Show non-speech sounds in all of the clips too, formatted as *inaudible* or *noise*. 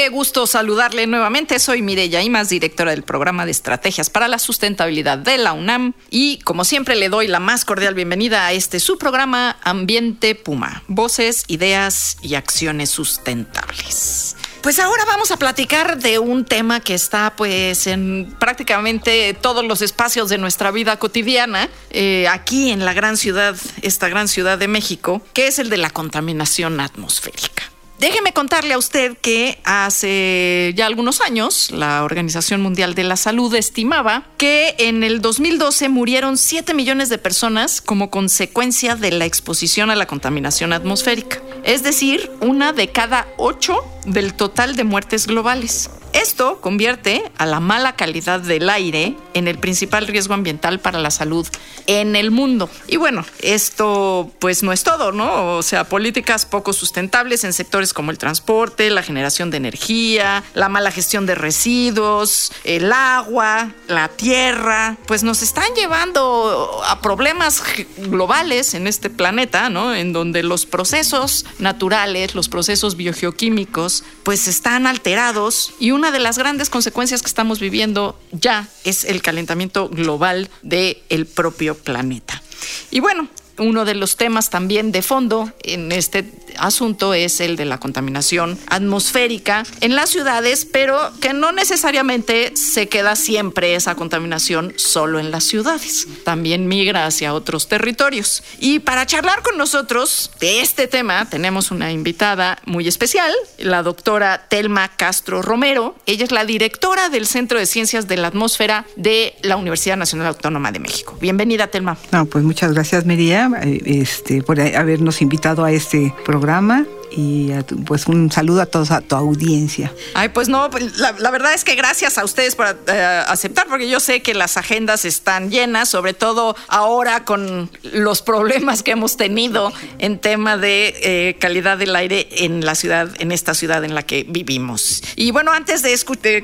Qué gusto saludarle nuevamente. Soy Mireya Imas, directora del programa de estrategias para la sustentabilidad de la UNAM. Y como siempre, le doy la más cordial bienvenida a este su programa Ambiente Puma: Voces, Ideas y Acciones Sustentables. Pues ahora vamos a platicar de un tema que está pues en prácticamente todos los espacios de nuestra vida cotidiana, eh, aquí en la gran ciudad, esta gran ciudad de México, que es el de la contaminación atmosférica. Déjeme contarle a usted que hace ya algunos años la Organización Mundial de la Salud estimaba que en el 2012 murieron 7 millones de personas como consecuencia de la exposición a la contaminación atmosférica. Es decir, una de cada ocho del total de muertes globales. Esto convierte a la mala calidad del aire en el principal riesgo ambiental para la salud en el mundo. Y bueno, esto pues no es todo, ¿no? O sea, políticas poco sustentables en sectores como el transporte, la generación de energía, la mala gestión de residuos, el agua, la tierra, pues nos están llevando a problemas globales en este planeta, ¿no? En donde los procesos naturales, los procesos biogeoquímicos, pues están alterados y una de las grandes consecuencias que estamos viviendo ya es el calentamiento global del el propio planeta. Y bueno, uno de los temas también de fondo en este asunto es el de la contaminación atmosférica en las ciudades, pero que no necesariamente se queda siempre esa contaminación solo en las ciudades, también migra hacia otros territorios. Y para charlar con nosotros de este tema tenemos una invitada muy especial, la doctora Telma Castro Romero. Ella es la directora del Centro de Ciencias de la Atmósfera de la Universidad Nacional Autónoma de México. Bienvenida, Telma. No, pues muchas gracias, María. Eh, este, por habernos invitado a este programa programa y pues un saludo a todos, a tu audiencia. Ay, pues no, pues, la, verdad es que gracias a ustedes por eh, aceptar, porque yo sé que las agendas están llenas, sobre todo ahora con los problemas que hemos tenido en tema de eh, calidad del aire en la ciudad, en esta ciudad en la que vivimos. Y bueno, antes de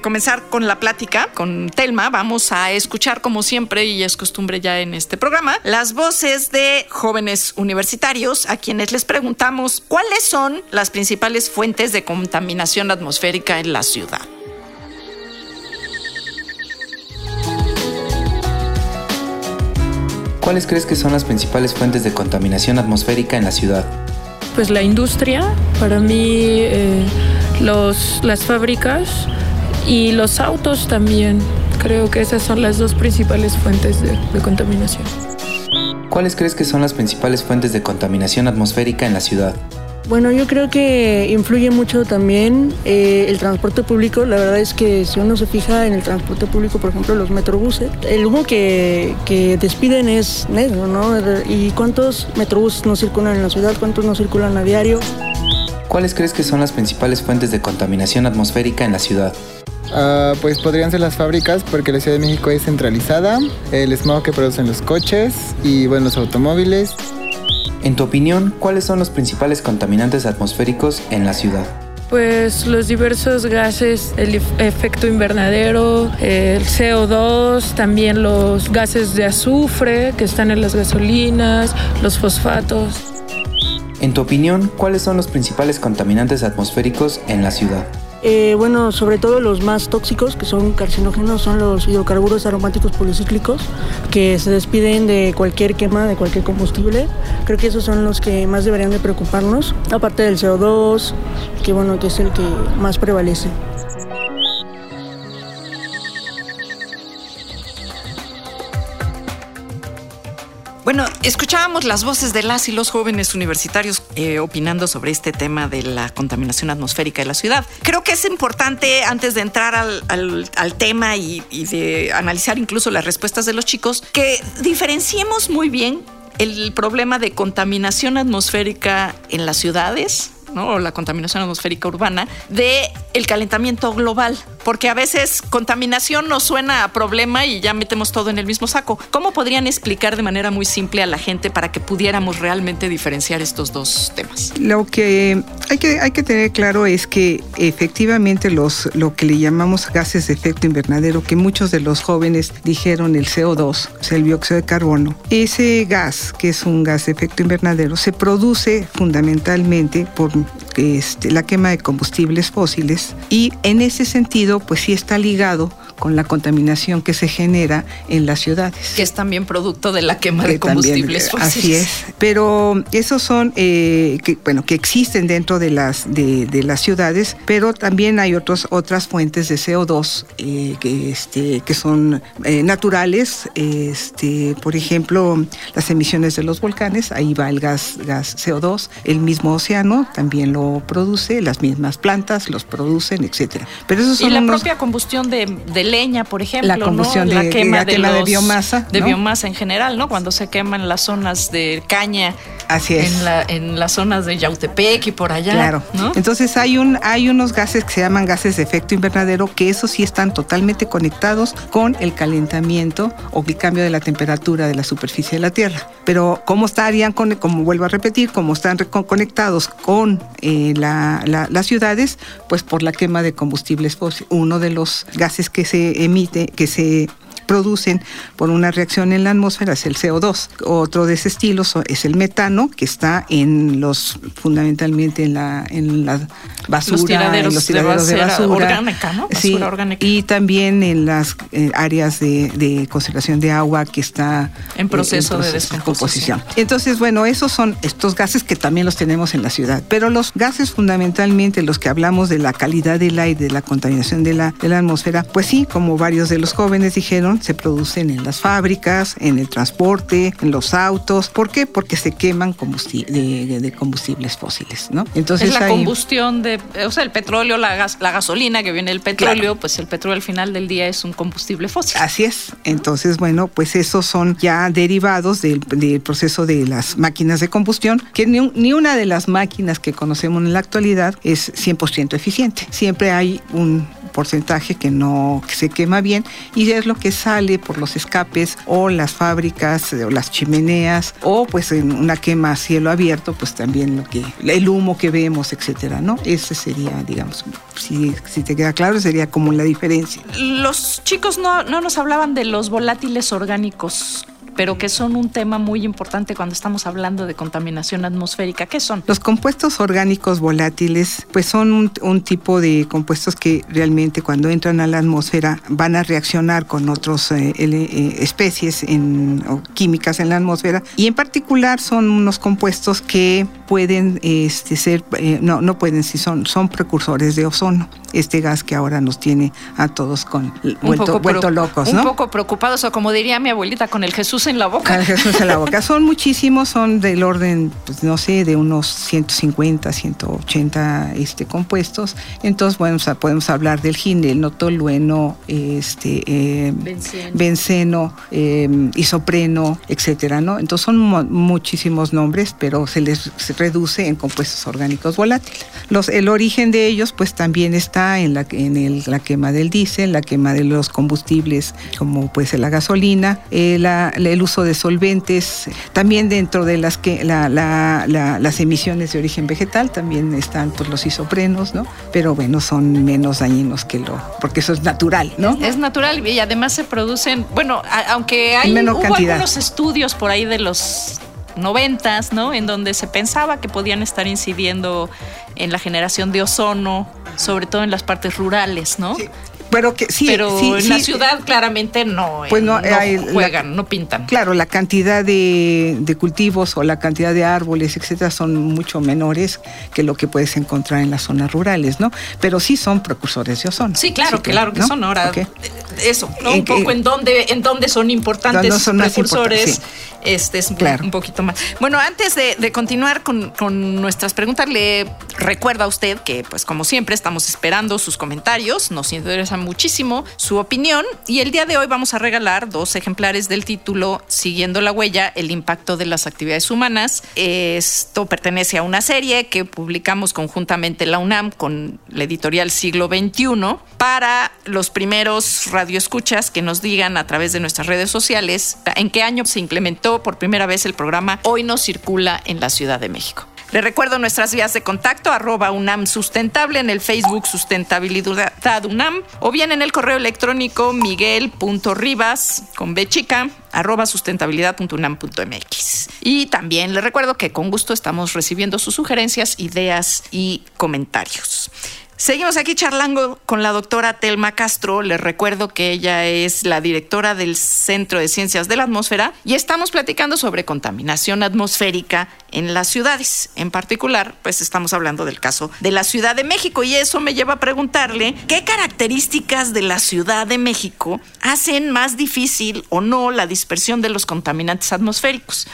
comenzar con la plática con Telma, vamos a escuchar como siempre, y es costumbre ya en este programa, las voces de jóvenes universitarios a quienes les preguntamos cuáles son las principales fuentes de contaminación atmosférica en la ciudad. ¿Cuáles crees que son las principales fuentes de contaminación atmosférica en la ciudad? Pues la industria, para mí eh, los, las fábricas y los autos también. Creo que esas son las dos principales fuentes de, de contaminación. ¿Cuáles crees que son las principales fuentes de contaminación atmosférica en la ciudad? Bueno, yo creo que influye mucho también eh, el transporte público. La verdad es que si uno se fija en el transporte público, por ejemplo, los metrobuses, el humo que, que despiden es negro, ¿no? ¿Y cuántos metrobuses no circulan en la ciudad? ¿Cuántos no circulan a diario? ¿Cuáles crees que son las principales fuentes de contaminación atmosférica en la ciudad? Uh, pues podrían ser las fábricas porque la Ciudad de México es centralizada, el smog que producen los coches y bueno, los automóviles. En tu opinión, ¿cuáles son los principales contaminantes atmosféricos en la ciudad? Pues los diversos gases, el efecto invernadero, el CO2, también los gases de azufre que están en las gasolinas, los fosfatos. En tu opinión, ¿cuáles son los principales contaminantes atmosféricos en la ciudad? Eh, bueno, sobre todo los más tóxicos, que son carcinógenos, son los hidrocarburos aromáticos policíclicos, que se despiden de cualquier quema, de cualquier combustible. Creo que esos son los que más deberían de preocuparnos, aparte del CO2, que bueno, que es el que más prevalece. Bueno, escuchábamos las voces de las y los jóvenes universitarios eh, opinando sobre este tema de la contaminación atmosférica de la ciudad. Creo que es importante, antes de entrar al, tema y, y de analizar incluso las respuestas de los chicos, que diferenciemos muy bien el problema de contaminación atmosférica en las ciudades o la contaminación atmosférica urbana, de el calentamiento global, porque a veces contaminación nos suena a problema y ya metemos todo en el mismo saco. ¿Cómo podrían explicar de manera muy simple a la gente para que pudiéramos realmente diferenciar estos dos temas? Lo que hay que, hay que tener claro es que efectivamente los, lo que le llamamos gases de efecto invernadero, que muchos de los jóvenes dijeron el CO2, el dióxido de carbono, ese gas, que es un gas de efecto invernadero, se produce fundamentalmente por este, la quema de combustibles fósiles y en ese sentido pues sí está ligado con la contaminación que se genera en las ciudades. Que es también producto de la quema de combustibles fósiles. Así es. Pero esos son, eh, que, bueno, que existen dentro de las, de, las ciudades, pero también hay otros, otras fuentes de CO2 eh, que, este, que son eh, naturales. Este, por ejemplo, las emisiones de los volcanes, ahí va el gas, gas CO2. El mismo océano también lo produce, las mismas plantas los producen, etcétera. Pero esos son y la propia combustión de leña, por ejemplo, la combustión de, quema, de, biomasa, de biomasa en general, ¿no? Cuando se queman las zonas de caña, así es, en, la, en las zonas de Yautepec y por allá, claro. ¿no? Entonces hay un hay unos gases que se llaman gases de efecto invernadero que esos sí están totalmente conectados con el calentamiento o el cambio de la temperatura de la superficie de la Tierra. Pero cómo estarían, con, como vuelvo a repetir, cómo están conectados con eh, las ciudades, pues por la quema de combustibles fósiles. Uno de los gases que se emite, que se producen por una reacción en la atmósfera es el CO2. Otro de ese estilo es el metano, que está en los, fundamentalmente en la, en la basura, los tiraderos, en los tiraderos de, basura, orgánica, ¿no? sí, orgánica. Y también en las eh, áreas de, conservación de agua que está en proceso, de descomposición. Entonces, bueno, esos son estos gases que también los tenemos en la ciudad. Pero los gases fundamentalmente, los que hablamos de la calidad del aire, de la contaminación de la, de la atmósfera, pues sí, como varios de los jóvenes dijeron, se producen en las fábricas, en el transporte, en los autos. ¿Por qué? Porque se queman de, combustibles fósiles, ¿no? Entonces es la combustión de, o sea, el petróleo, la, gas, la gasolina que viene del petróleo, pues el petróleo al final del día es un combustible fósil. Así es. Entonces, bueno, pues esos son ya derivados del, proceso de las máquinas de combustión, que ni, ni una de las máquinas que conocemos en la actualidad es 100% eficiente. Siempre hay un porcentaje que no se quema bien y es lo que sale por los escapes o las fábricas o las chimeneas o pues en una quema a cielo abierto pues también lo que el humo que vemos etcétera no ese sería digamos si, si te queda claro sería como la diferencia. Los chicos no, no nos hablaban de los volátiles orgánicos pero que son un tema muy importante cuando estamos hablando de contaminación atmosférica. ¿Qué son? Los compuestos orgánicos volátiles, pues son un, tipo de compuestos que realmente cuando entran a la atmósfera van a reaccionar con otras eh, eh, especies en, o químicas en la atmósfera y en particular son unos compuestos que pueden este, ser, eh, no, no pueden, si son, son precursores de ozono, este gas que ahora nos tiene a todos con vuelto, vuelto locos, ¿no? Un poco preocupados o como diría mi abuelita con el Jesús en la boca. Jesús en la boca. Son muchísimos, son del orden, pues no sé, de unos 150, 180 este, compuestos. Entonces, bueno, podemos hablar del ginel, tolueno, este, eh, benceno, eh, isopreno, etcétera, ¿no? Entonces son muchísimos nombres, pero se les reduce en compuestos orgánicos volátiles. Los, el origen de ellos, pues también está en la, en el, la quema del diésel, la quema de los combustibles, como pues la gasolina, eh, la, el uso de solventes, también dentro de las que las emisiones de origen vegetal también están pues los isoprenos, ¿no? Pero bueno, son menos dañinos que lo, porque eso es natural, ¿no? Es natural y además se producen, bueno, aunque hay hubo algunos estudios por ahí de los noventas, ¿no? En donde se pensaba que podían estar incidiendo en la generación de ozono, sobre todo en las partes rurales, ¿no? Pero que sí, pero en la ciudad claramente no, pues no, juegan, no pintan. Claro, la cantidad de, cultivos o la cantidad de árboles, etcétera, son mucho menores que lo que puedes encontrar en las zonas rurales, ¿no? Pero sí son precursores de ozono. Sí, claro, claro que son. Ahora, eso, ¿no? un poco en dónde, en dónde son importantes no son precursores. Este es Claro. un poquito más. Bueno, antes de, de continuar con, con nuestras preguntas, le recuerdo a usted que, pues como siempre, estamos esperando sus comentarios. Nos interesa muchísimo su opinión. Y el día de hoy vamos a regalar dos ejemplares del título Siguiendo la huella, el impacto de las actividades humanas. Esto pertenece a una serie que publicamos conjuntamente la UNAM con la editorial Siglo XXI para los primeros radioescuchas que nos digan a través de nuestras redes sociales en qué año se implementó por primera vez el programa Hoy nos circula en la Ciudad de México. Le recuerdo nuestras vías de contacto, arroba UNAM Sustentable en el Facebook Sustentabilidad UNAM o bien en el correo electrónico miguel.ribas con B chica arroba sustentabilidad.unam.mx. Y también le recuerdo que con gusto estamos recibiendo sus sugerencias, ideas y comentarios. Seguimos aquí charlando con la doctora Telma Castro. Les recuerdo que ella es la directora del Centro de Ciencias de la Atmósfera y estamos platicando sobre contaminación atmosférica en las ciudades. En particular, pues estamos hablando del caso de la Ciudad de México y eso me lleva a preguntarle qué características de la Ciudad de México hacen más difícil o no la dispersión de los contaminantes atmosféricos.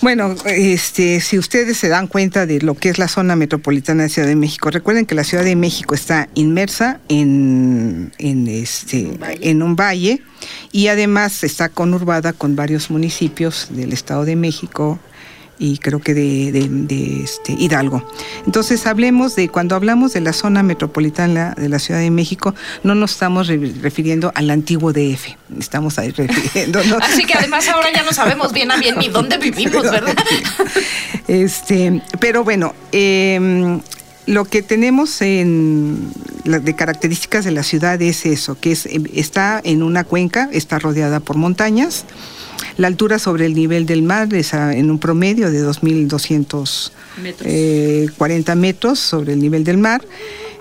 Bueno, este, si ustedes se dan cuenta de lo que es la zona metropolitana de Ciudad de México, recuerden que la Ciudad de México está inmersa en, en, este, en un valle. y además está conurbada con varios municipios del Estado de México y creo que de, de- de, este, Hidalgo. Entonces hablemos de, cuando hablamos de la zona metropolitana de la Ciudad de México, no nos estamos re- refiriendo al antiguo DF, estamos ahí *laughs* refiriéndonos. Así que además ahora ya no sabemos bien a bien ni dónde vivimos, ¿verdad? *laughs* Este, pero bueno, eh, lo que tenemos en la- de características de la ciudad es eso, que es, eh, está en una cuenca, está rodeada por montañas. La altura sobre el nivel del mar es en un promedio de 2.240 Metros. metros sobre el nivel del mar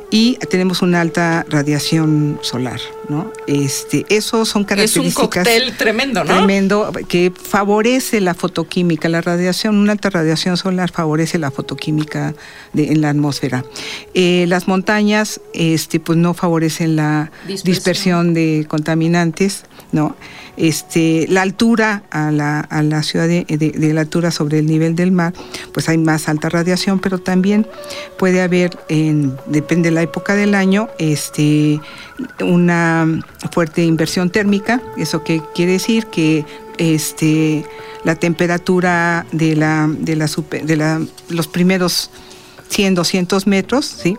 y tenemos una alta radiación solar, ¿no? Este, eso son Es un características cóctel tremendo, ¿no? tremendo que favorece la fotoquímica. La radiación, una alta radiación solar favorece la fotoquímica de- en la atmósfera. Eh, las montañas, este, pues no favorecen la Dispersión. dispersión, de contaminantes, ¿no? Este, la altura a la, a la ciudad de, de- la altura sobre el nivel del mar, pues hay más alta radiación, pero también puede haber, en, depende de la época del año, este, una fuerte inversión térmica. ¿Eso qué quiere decir? Que este, la temperatura de, la, de, la super- de la- los primeros 100, 200 metros, ¿sí?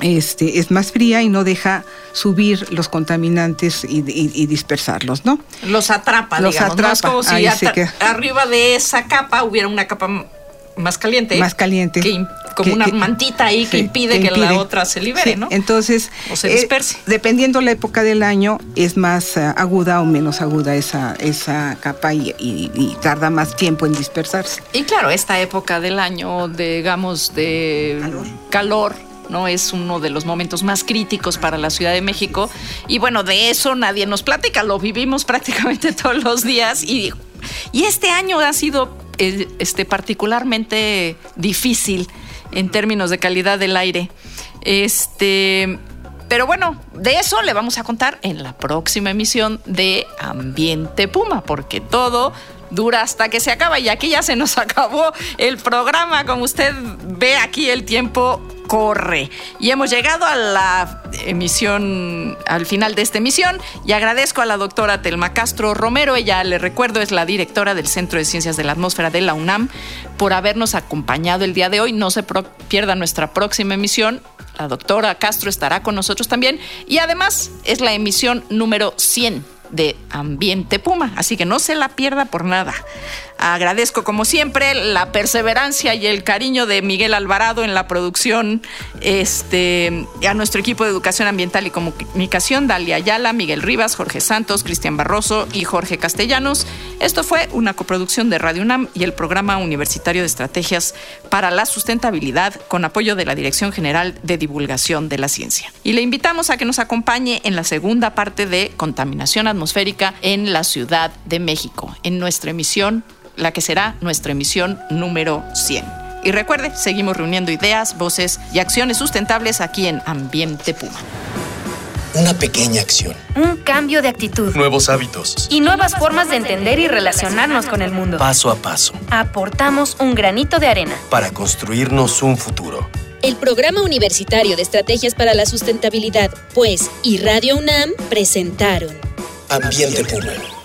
Este, es más fría y no deja subir los contaminantes y, y- y dispersarlos, ¿no? Los atrapa, Los digamos. ¿no? Es atrapa, como si atra- arriba de esa capa hubiera una capa más caliente. Más caliente. Que como Que- una que- mantita ahí que impide que, la otra se libere, Sí, ¿no? Entonces, O se eh, disperse. dependiendo la época del año, es más eh, aguda o menos aguda esa, esa capa y, y- y tarda más tiempo en dispersarse. Y claro, esta época del año, digamos, de calor. ¿No? Es uno de los momentos más críticos para la Ciudad de México. Y bueno, de eso nadie nos platica, lo vivimos *laughs* prácticamente todos los días. Y, y este año ha sido eh, este, particularmente difícil en términos de calidad del aire. Este. Pero bueno, de eso le vamos a contar en la próxima emisión de Ambiente Puma, porque todo dura hasta que se acaba y aquí ya se nos *laughs* acabó el programa. Como usted ve aquí, el tiempo corre. Y hemos llegado a la emisión, al final de esta emisión, y agradezco a la doctora Telma Castro Romero, ella, le recuerdo, es la directora del Centro de Ciencias de la Atmósfera de la UNAM, por habernos acompañado el día de hoy. No se pierda nuestra próxima emisión. La doctora Castro estará con nosotros también. Y además es la emisión número 100 de Ambiente Puma, así que no se la pierda por nada. Agradezco como siempre la perseverancia y el cariño de Miguel Alvarado en la producción, este, a nuestro equipo de educación ambiental y comunicación, Dalia Ayala, Miguel Rivas, Jorge Santos, Cristian Barroso y Jorge Castellanos. Esto fue una coproducción de Radio UNAM y el Programa Universitario de Estrategias para la Sustentabilidad con apoyo de la Dirección General de Divulgación de la Ciencia. Y le invitamos a que nos acompañe en la segunda parte de Contaminación Atmosférica en la Ciudad de México, en nuestra emisión, la que será nuestra emisión número 100. Y recuerde, seguimos reuniendo ideas, voces y acciones sustentables aquí en Ambiente Puma. Una pequeña acción. Un cambio de actitud. Nuevos hábitos. Y nuevas formas de entender y relacionarnos con el mundo. Paso a paso. Aportamos un granito de arena. Para construirnos un futuro. El Programa Universitario de Estrategias para la Sustentabilidad, pues, y Radio UNAM presentaron Ambiente Puma.